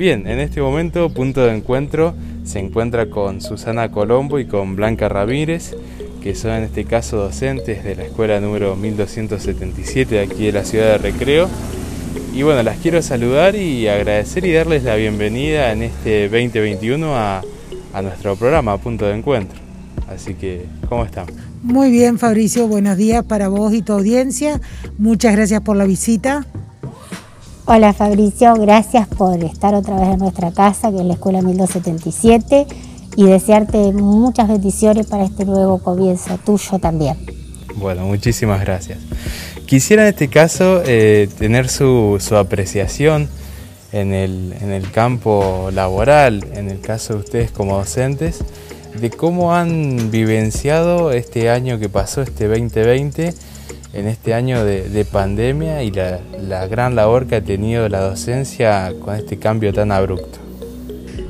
Bien, en este momento punto de encuentro se encuentra con Susana Colombo y con Blanca Ramírez, que son en este caso docentes de la escuela número 1277 de aquí de la ciudad de Recreo. Y bueno, las quiero saludar y agradecer y darles la bienvenida en este 2021 a, a nuestro programa Punto de Encuentro. Así que, ¿cómo están? Muy bien, Fabricio, buenos días para vos y tu audiencia. Muchas gracias por la visita. Hola Fabricio, gracias por estar otra vez en nuestra casa, que es la Escuela 1277, y desearte muchas bendiciones para este nuevo comienzo tuyo también. Bueno, muchísimas gracias. Quisiera en este caso eh, tener su, apreciación en el, en el campo laboral, en el caso de ustedes como docentes, de cómo han vivenciado este año que pasó, este 2020, en este año de, pandemia y la, gran labor que ha tenido la docencia con este cambio tan abrupto.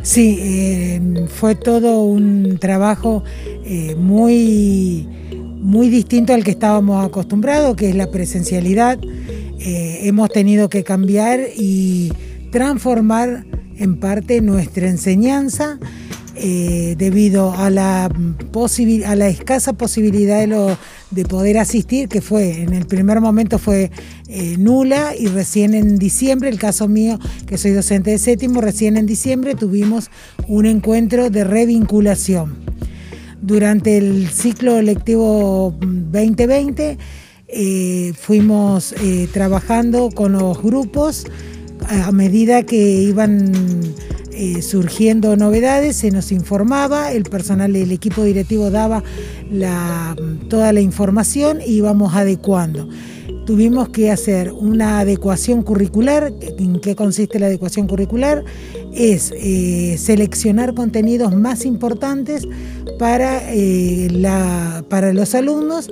Sí, eh, fue todo un trabajo eh, muy, muy distinto al que estábamos acostumbrados, que es la presencialidad. Eh, hemos tenido que cambiar y transformar en parte nuestra enseñanza eh, debido a la, a la escasa posibilidad de, de, poder asistir, que fue en el primer momento fue eh, nula y recién en diciembre, el caso mío, que soy docente de séptimo, recién en diciembre tuvimos un encuentro de revinculación. Durante el ciclo lectivo 2020 eh, fuimos trabajando con los grupos a medida que iban eh, surgiendo novedades, se nos informaba, el personal del equipo directivo daba toda la información y íbamos adecuando. Tuvimos que hacer una adecuación curricular. ¿En qué consiste la adecuación curricular? Es eh, seleccionar contenidos más importantes eh, para los alumnos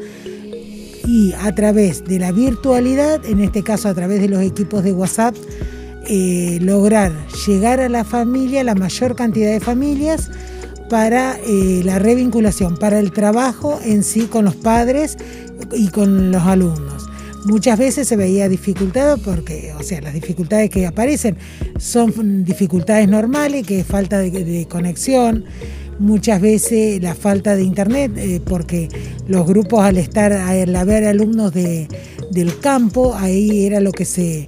y a través de la virtualidad, en este caso a través de los equipos de WhatsApp, eh, lograr llegar a la familia, la mayor cantidad de familias, para eh, la revinculación, para el trabajo en sí con los padres y con los alumnos. Muchas veces se veía dificultado porque, o sea, las dificultades que aparecen son dificultades normales, que es falta de, conexión, muchas veces la falta de internet, eh, porque los grupos al estar, al haber alumnos del campo, ahí era lo que se,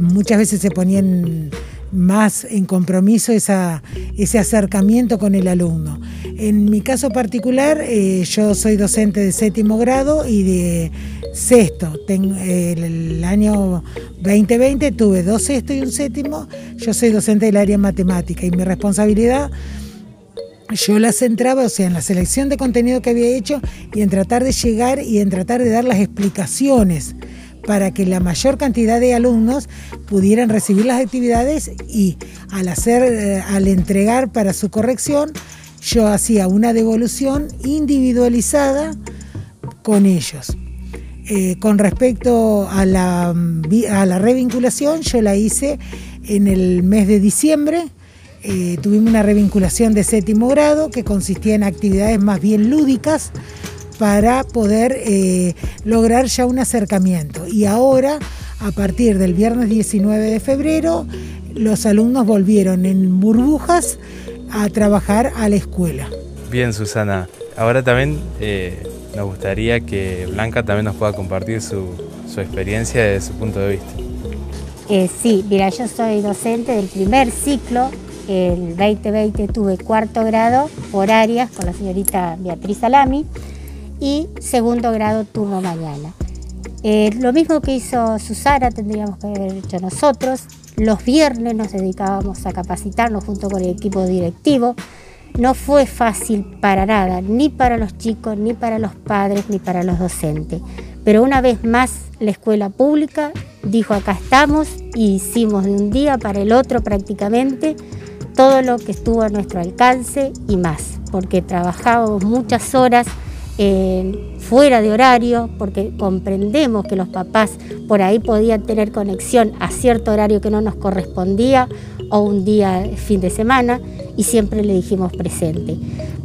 muchas veces se ponían más en compromiso ese acercamiento con el alumno. En mi caso particular, eh, yo soy docente de séptimo grado y de sexto. el, año 2020 tuve dos sextos y un séptimo. Yo soy docente del área matemática y mi responsabilidad yo la centraba, o sea, en la selección de contenido que había hecho y en tratar de llegar y en tratar de dar las explicaciones para que la mayor cantidad de alumnos pudieran recibir las actividades y al hacer, eh, al entregar para su corrección, yo hacía una devolución individualizada con ellos. Eh, con respecto a la, a la revinculación, yo la hice en el mes de diciembre. Eh, tuvimos una revinculación de séptimo grado que consistía en actividades más bien lúdicas para poder eh, lograr ya un acercamiento. Y ahora, a partir del viernes 19 de febrero, los alumnos volvieron en burbujas a trabajar a la escuela. Bien, Susana. Ahora también eh, nos gustaría que Blanca también nos pueda compartir su, experiencia desde su punto de vista. Eh, sí, mira, yo soy docente del primer ciclo. El 2020 tuve cuarto grado por áreas con la señorita Beatriz Alami y segundo grado turno mañana. Eh, lo mismo que hizo Susana tendríamos que haber hecho nosotros. Los viernes nos dedicábamos a capacitarnos junto con el equipo directivo. No fue fácil para nada, ni para los chicos, ni para los padres, ni para los docentes. Pero una vez más la escuela pública dijo acá estamos y hicimos de un día para el otro prácticamente todo lo que estuvo a nuestro alcance y más, porque trabajábamos muchas horas fuera de horario, porque comprendemos que los papás por ahí podían tener conexión a cierto horario que no nos correspondía o un día fin de semana y siempre le dijimos presente,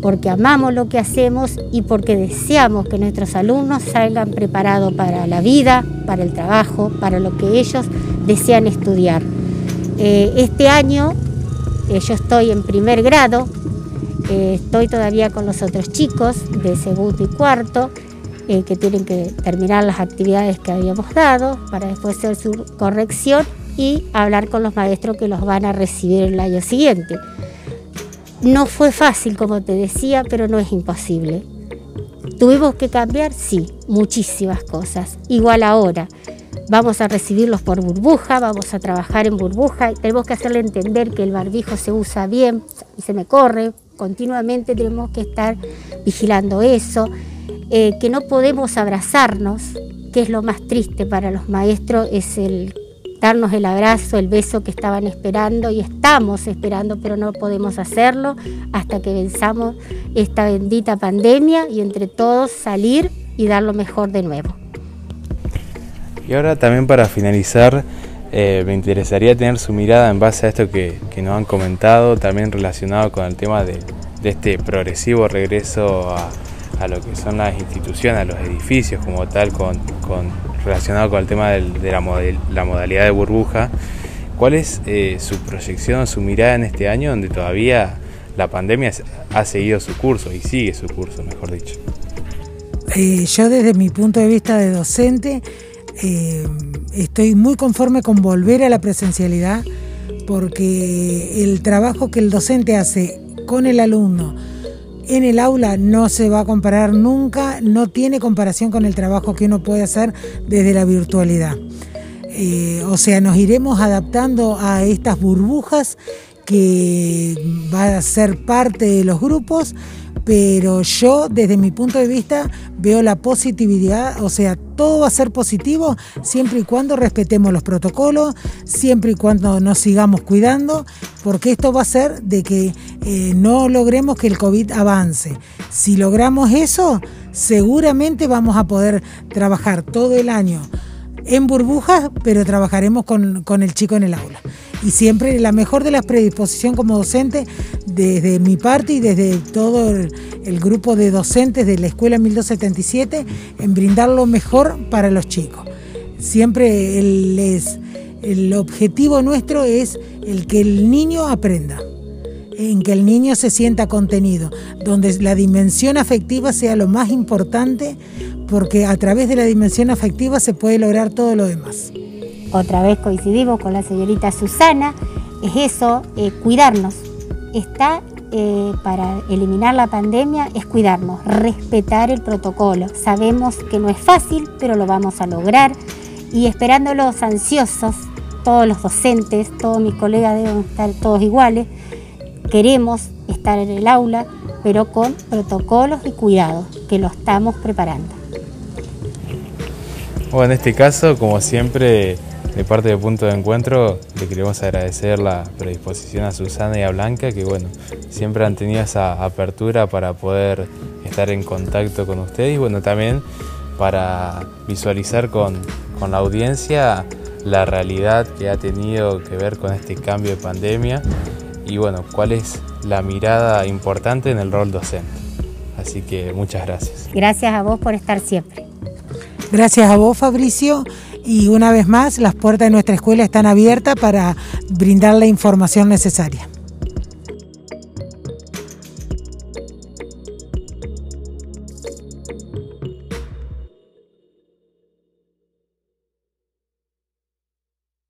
porque amamos lo que hacemos y porque deseamos que nuestros alumnos salgan preparados para la vida, para el trabajo, para lo que ellos desean estudiar. Eh, este año eh, yo estoy en primer grado, eh, estoy todavía con los otros chicos de segundo y cuarto, que tienen que terminar las actividades que habíamos dado para después hacer su corrección y hablar con los maestros que los van a recibir el año siguiente. No fue fácil, como te decía, pero no es imposible. ¿Tuvimos que cambiar? Sí, muchísimas cosas. Igual ahora. Vamos a recibirlos por burbuja, vamos a trabajar en burbuja, tenemos que hacerle entender que el barbijo se usa bien y se me corre, continuamente tenemos que estar vigilando eso, eh, que no podemos abrazarnos, que es lo más triste para los maestros, es el darnos el abrazo, el beso que estaban esperando y estamos esperando, pero no podemos hacerlo hasta que venzamos esta bendita pandemia y entre todos salir y dar lo mejor de nuevo. Y ahora también para finalizar, eh, me interesaría tener su mirada en base a esto que, nos han comentado, también relacionado con el tema de, este progresivo regreso a, lo que son las instituciones, a los edificios como tal, con relacionado con el tema de la, modalidad de burbuja. ¿Cuál es eh, su proyección, su mirada en este año donde todavía la pandemia ha seguido su curso y sigue su curso, mejor dicho? Eh, yo desde mi punto de vista de docente eh, estoy muy conforme con volver a la presencialidad porque el trabajo que el docente hace con el alumno, en el aula no se va a comparar nunca, no tiene comparación con el trabajo que uno puede hacer desde la virtualidad. Eh, o sea, nos iremos adaptando a estas burbujas que va a ser parte de los grupos pero yo desde mi punto de vista veo la positividad, o sea, todo va a ser positivo siempre y cuando respetemos los protocolos, siempre y cuando nos sigamos cuidando, porque esto va a ser de que eh, no logremos que el COVID avance. Si logramos eso, seguramente vamos a poder trabajar todo el año en burbujas, pero trabajaremos con, con el chico en el aula y siempre la mejor de las predisposiciones como docente desde mi parte y desde todo el, grupo de docentes de la Escuela 1277 en brindar lo mejor para los chicos. Siempre el, el objetivo nuestro es el que el niño aprenda en que el niño se sienta contenido, donde la dimensión afectiva sea lo más importante, porque a través de la dimensión afectiva se puede lograr todo lo demás otra vez coincidimos con la señorita Susana, es eso, eh, cuidarnos. Está eh, para eliminar la pandemia, es cuidarnos, respetar el protocolo. Sabemos que no es fácil, pero lo vamos a lograr. Y esperándolos ansiosos, todos los docentes, todos mis colegas deben estar todos iguales. Queremos estar en el aula, pero con protocolos y cuidados, que lo estamos preparando. Bueno, en este caso, como siempre, de parte de Punto de Encuentro le queremos agradecer la predisposición a Susana y a Blanca que bueno, siempre han tenido esa apertura para poder estar en contacto con ustedes y bueno, también para visualizar con, con la audiencia la realidad que ha tenido que ver con este cambio de pandemia y bueno, cuál es la mirada importante en el rol docente. Así que muchas gracias. Gracias a vos por estar siempre. Gracias a vos, Fabricio y una vez más las puertas de nuestra escuela están abiertas para brindar la información necesaria.